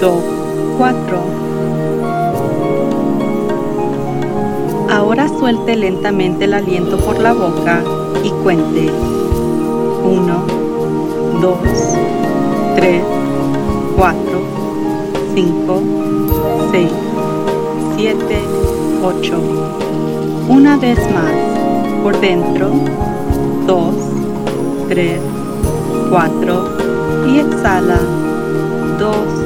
2, 4. Ahora suelte lentamente el aliento por la boca y cuente 1, 2, 3, 4, 5, 6, 7, 8. Una vez más, por dentro, 2, 3, 4 y exhala 2,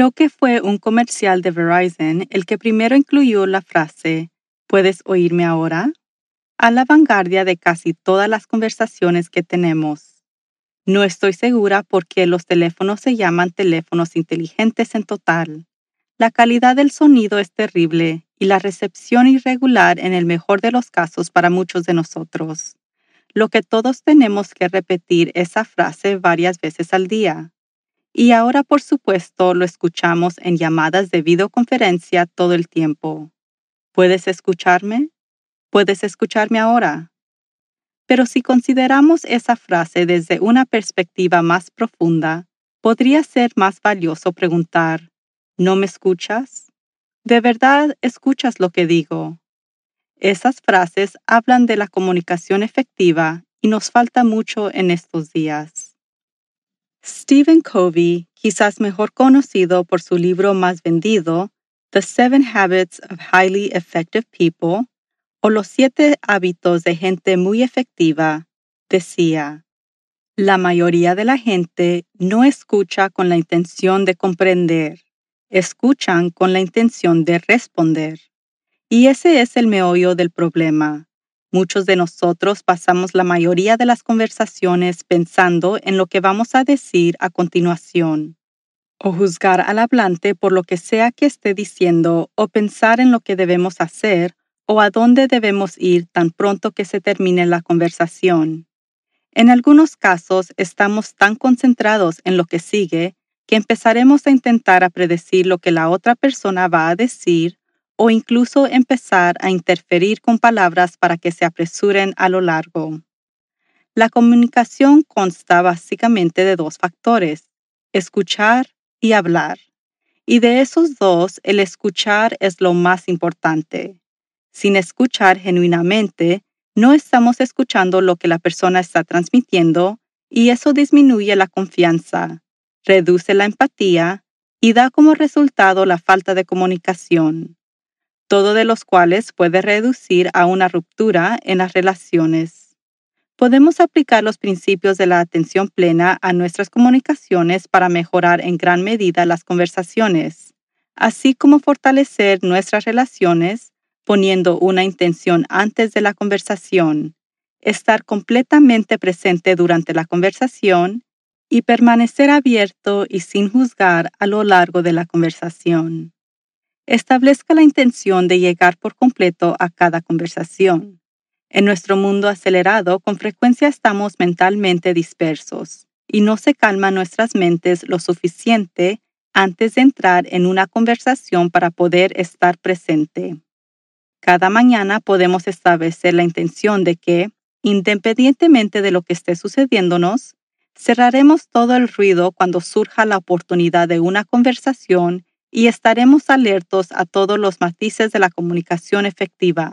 Creo que fue un comercial de Verizon el que primero incluyó la frase ¿Puedes oírme ahora? a la vanguardia de casi todas las conversaciones que tenemos. No estoy segura por qué los teléfonos se llaman teléfonos inteligentes en total. La calidad del sonido es terrible y la recepción irregular en el mejor de los casos para muchos de nosotros. Lo que todos tenemos que repetir esa frase varias veces al día. Y ahora, por supuesto, lo escuchamos en llamadas de videoconferencia todo el tiempo. ¿Puedes escucharme? ¿Puedes escucharme ahora? Pero si consideramos esa frase desde una perspectiva más profunda, podría ser más valioso preguntar, ¿no me escuchas? ¿De verdad escuchas lo que digo? Esas frases hablan de la comunicación efectiva y nos falta mucho en estos días. Stephen Covey, quizás mejor conocido por su libro más vendido, The Seven Habits of Highly Effective People, o Los siete hábitos de gente muy efectiva, decía, la mayoría de la gente no escucha con la intención de comprender, escuchan con la intención de responder. Y ese es el meollo del problema. Muchos de nosotros pasamos la mayoría de las conversaciones pensando en lo que vamos a decir a continuación, o juzgar al hablante por lo que sea que esté diciendo, o pensar en lo que debemos hacer, o a dónde debemos ir tan pronto que se termine la conversación. En algunos casos estamos tan concentrados en lo que sigue que empezaremos a intentar a predecir lo que la otra persona va a decir o incluso empezar a interferir con palabras para que se apresuren a lo largo. La comunicación consta básicamente de dos factores, escuchar y hablar. Y de esos dos, el escuchar es lo más importante. Sin escuchar genuinamente, no estamos escuchando lo que la persona está transmitiendo y eso disminuye la confianza, reduce la empatía y da como resultado la falta de comunicación todo de los cuales puede reducir a una ruptura en las relaciones. Podemos aplicar los principios de la atención plena a nuestras comunicaciones para mejorar en gran medida las conversaciones, así como fortalecer nuestras relaciones poniendo una intención antes de la conversación, estar completamente presente durante la conversación y permanecer abierto y sin juzgar a lo largo de la conversación. Establezca la intención de llegar por completo a cada conversación. En nuestro mundo acelerado, con frecuencia estamos mentalmente dispersos y no se calman nuestras mentes lo suficiente antes de entrar en una conversación para poder estar presente. Cada mañana podemos establecer la intención de que, independientemente de lo que esté sucediéndonos, cerraremos todo el ruido cuando surja la oportunidad de una conversación y estaremos alertos a todos los matices de la comunicación efectiva,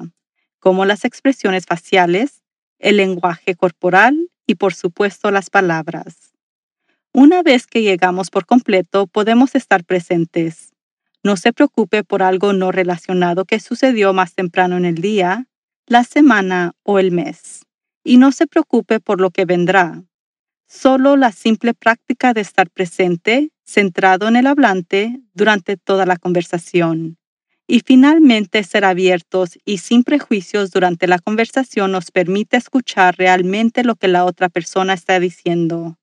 como las expresiones faciales, el lenguaje corporal y por supuesto las palabras. Una vez que llegamos por completo, podemos estar presentes. No se preocupe por algo no relacionado que sucedió más temprano en el día, la semana o el mes. Y no se preocupe por lo que vendrá. Solo la simple práctica de estar presente, centrado en el hablante, durante toda la conversación. Y finalmente ser abiertos y sin prejuicios durante la conversación nos permite escuchar realmente lo que la otra persona está diciendo,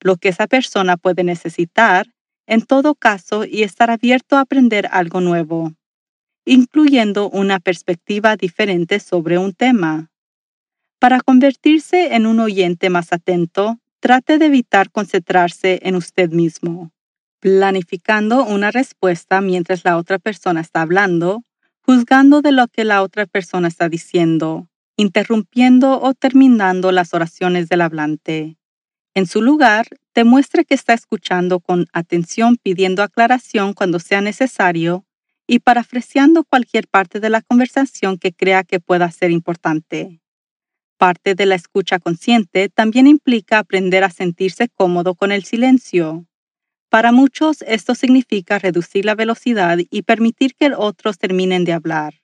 lo que esa persona puede necesitar, en todo caso, y estar abierto a aprender algo nuevo, incluyendo una perspectiva diferente sobre un tema. Para convertirse en un oyente más atento, Trate de evitar concentrarse en usted mismo, planificando una respuesta mientras la otra persona está hablando, juzgando de lo que la otra persona está diciendo, interrumpiendo o terminando las oraciones del hablante. En su lugar, demuestre que está escuchando con atención pidiendo aclaración cuando sea necesario y parafraseando cualquier parte de la conversación que crea que pueda ser importante. Parte de la escucha consciente también implica aprender a sentirse cómodo con el silencio. Para muchos esto significa reducir la velocidad y permitir que otros terminen de hablar.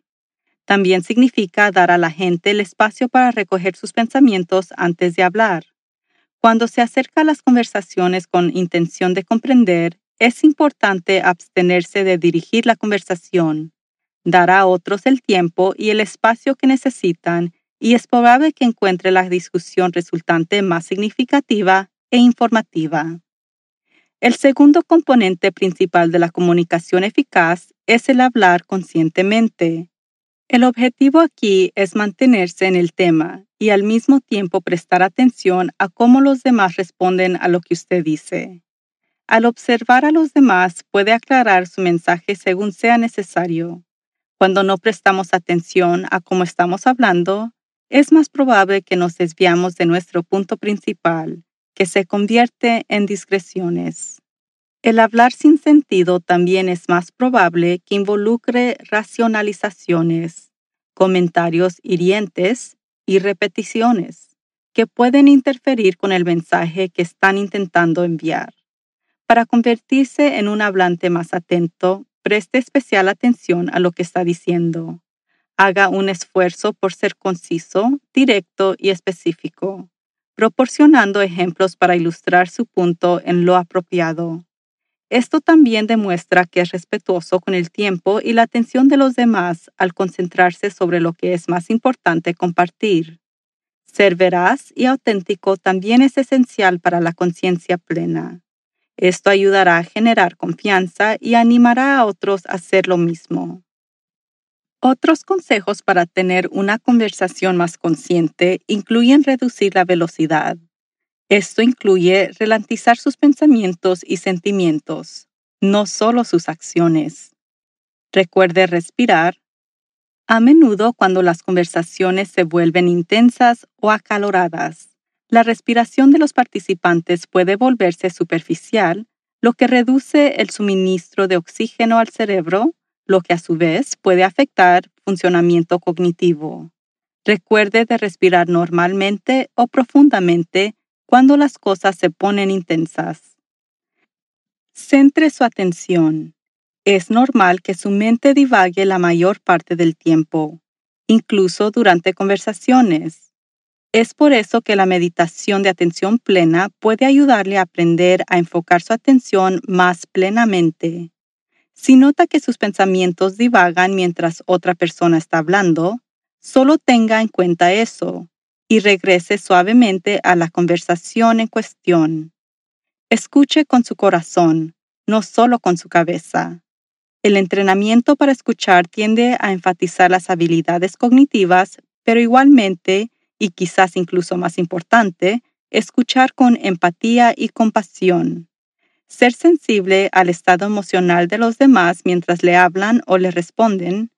También significa dar a la gente el espacio para recoger sus pensamientos antes de hablar. Cuando se acerca a las conversaciones con intención de comprender, es importante abstenerse de dirigir la conversación, dar a otros el tiempo y el espacio que necesitan y es probable que encuentre la discusión resultante más significativa e informativa. El segundo componente principal de la comunicación eficaz es el hablar conscientemente. El objetivo aquí es mantenerse en el tema y al mismo tiempo prestar atención a cómo los demás responden a lo que usted dice. Al observar a los demás puede aclarar su mensaje según sea necesario. Cuando no prestamos atención a cómo estamos hablando, es más probable que nos desviamos de nuestro punto principal, que se convierte en discreciones. El hablar sin sentido también es más probable que involucre racionalizaciones, comentarios hirientes y repeticiones que pueden interferir con el mensaje que están intentando enviar. Para convertirse en un hablante más atento, preste especial atención a lo que está diciendo Haga un esfuerzo por ser conciso, directo y específico, proporcionando ejemplos para ilustrar su punto en lo apropiado. Esto también demuestra que es respetuoso con el tiempo y la atención de los demás al concentrarse sobre lo que es más importante compartir. Ser veraz y auténtico también es esencial para la conciencia plena. Esto ayudará a generar confianza y animará a otros a hacer lo mismo. Otros consejos para tener una conversación más consciente incluyen reducir la velocidad. Esto incluye ralentizar sus pensamientos y sentimientos, no solo sus acciones. Recuerde respirar. A menudo cuando las conversaciones se vuelven intensas o acaloradas, la respiración de los participantes puede volverse superficial, lo que reduce el suministro de oxígeno al cerebro lo que a su vez puede afectar funcionamiento cognitivo. Recuerde de respirar normalmente o profundamente cuando las cosas se ponen intensas. Centre su atención. Es normal que su mente divague la mayor parte del tiempo, incluso durante conversaciones. Es por eso que la meditación de atención plena puede ayudarle a aprender a enfocar su atención más plenamente. Si nota que sus pensamientos divagan mientras otra persona está hablando, solo tenga en cuenta eso y regrese suavemente a la conversación en cuestión. Escuche con su corazón, no solo con su cabeza. El entrenamiento para escuchar tiende a enfatizar las habilidades cognitivas, pero igualmente, y quizás incluso más importante, escuchar con empatía y compasión ser sensible al estado emocional de los demás mientras le hablan o le responden,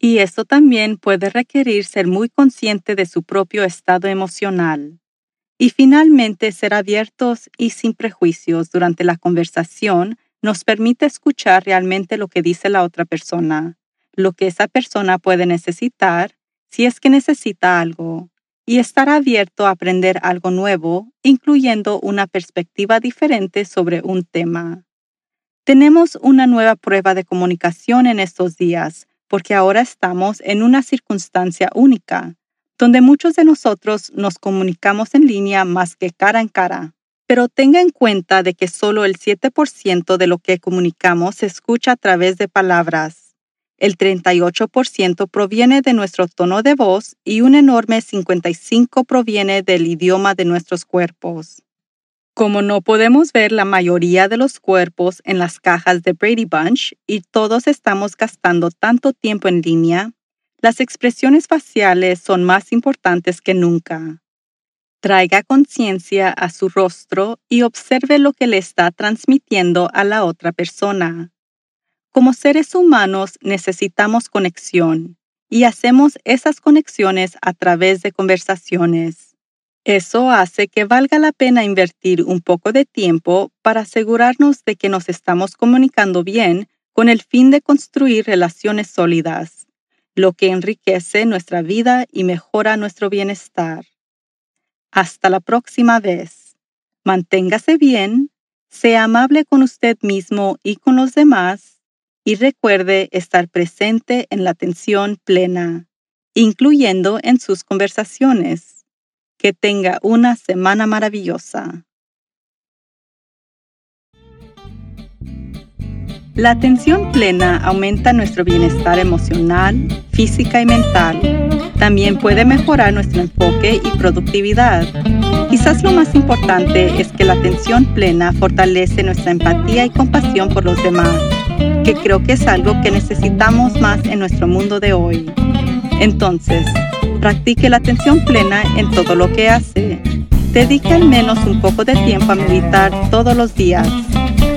y esto también puede requerir ser muy consciente de su propio estado emocional. Y finalmente, ser abiertos y sin prejuicios durante la conversación nos permite escuchar realmente lo que dice la otra persona, lo que esa persona puede necesitar, si es que necesita algo, y estar abierto a aprender algo nuevo, incluyendo una perspectiva diferente sobre un tema. Tenemos una nueva prueba de comunicación en estos días, porque ahora estamos en una circunstancia única, donde muchos de nosotros nos comunicamos en línea más que cara en cara. Pero tenga en cuenta de que solo el 7% de lo que comunicamos se escucha a través de palabras. El 38% proviene de nuestro tono de voz y un enorme 55% proviene del idioma de nuestros cuerpos. Como no podemos ver la mayoría de los cuerpos en las cajas de Brady Bunch y todos estamos gastando tanto tiempo en línea, las expresiones faciales son más importantes que nunca. Traiga conciencia a su rostro y observe lo que le está transmitiendo a la otra persona. Como seres humanos necesitamos conexión y hacemos esas conexiones a través de conversaciones. Eso hace que valga la pena invertir un poco de tiempo para asegurarnos de que nos estamos comunicando bien con el fin de construir relaciones sólidas, lo que enriquece nuestra vida y mejora nuestro bienestar. Hasta la próxima vez. Manténgase bien, sea amable con usted mismo y con los demás y recuerde estar presente en la atención plena, incluyendo en sus conversaciones. Que tenga una semana maravillosa. La atención plena aumenta nuestro bienestar emocional, física y mental. También puede mejorar nuestro enfoque y productividad. Quizás lo más importante es que la atención plena fortalece nuestra empatía y compasión por los demás, que creo que es algo que necesitamos más en nuestro mundo de hoy. Entonces, practique la atención plena en todo lo que hace. Dedique al menos un poco de tiempo a meditar todos los días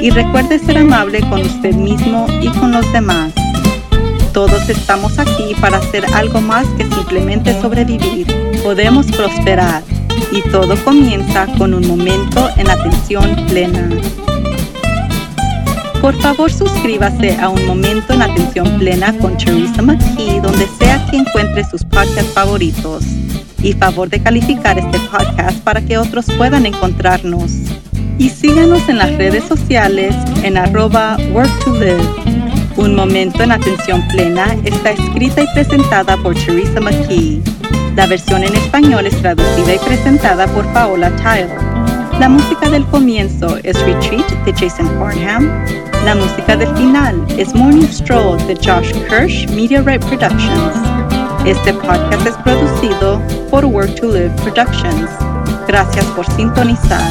y recuerde ser amable con usted mismo y con los demás. Todos estamos aquí para hacer algo más que simplemente sobrevivir. Podemos prosperar y todo comienza con un momento en atención plena. Por favor, suscríbase a Un Momento en Atención Plena con Teresa McKee, donde sea que encuentre sus podcasts favoritos. Y favor de calificar este podcast para que otros puedan encontrarnos y síganos en las redes sociales en arroba work to live. Un momento en atención plena está escrita y presentada por Teresa McKee. La versión en español es traducida y presentada por Paola Tyler. La música del comienzo es Retreat de Jason Farnham. La música del final es Morning Stroll de Josh Kirsch Media Right Productions. Este podcast es producido por Work to Live Productions. Gracias por sintonizar.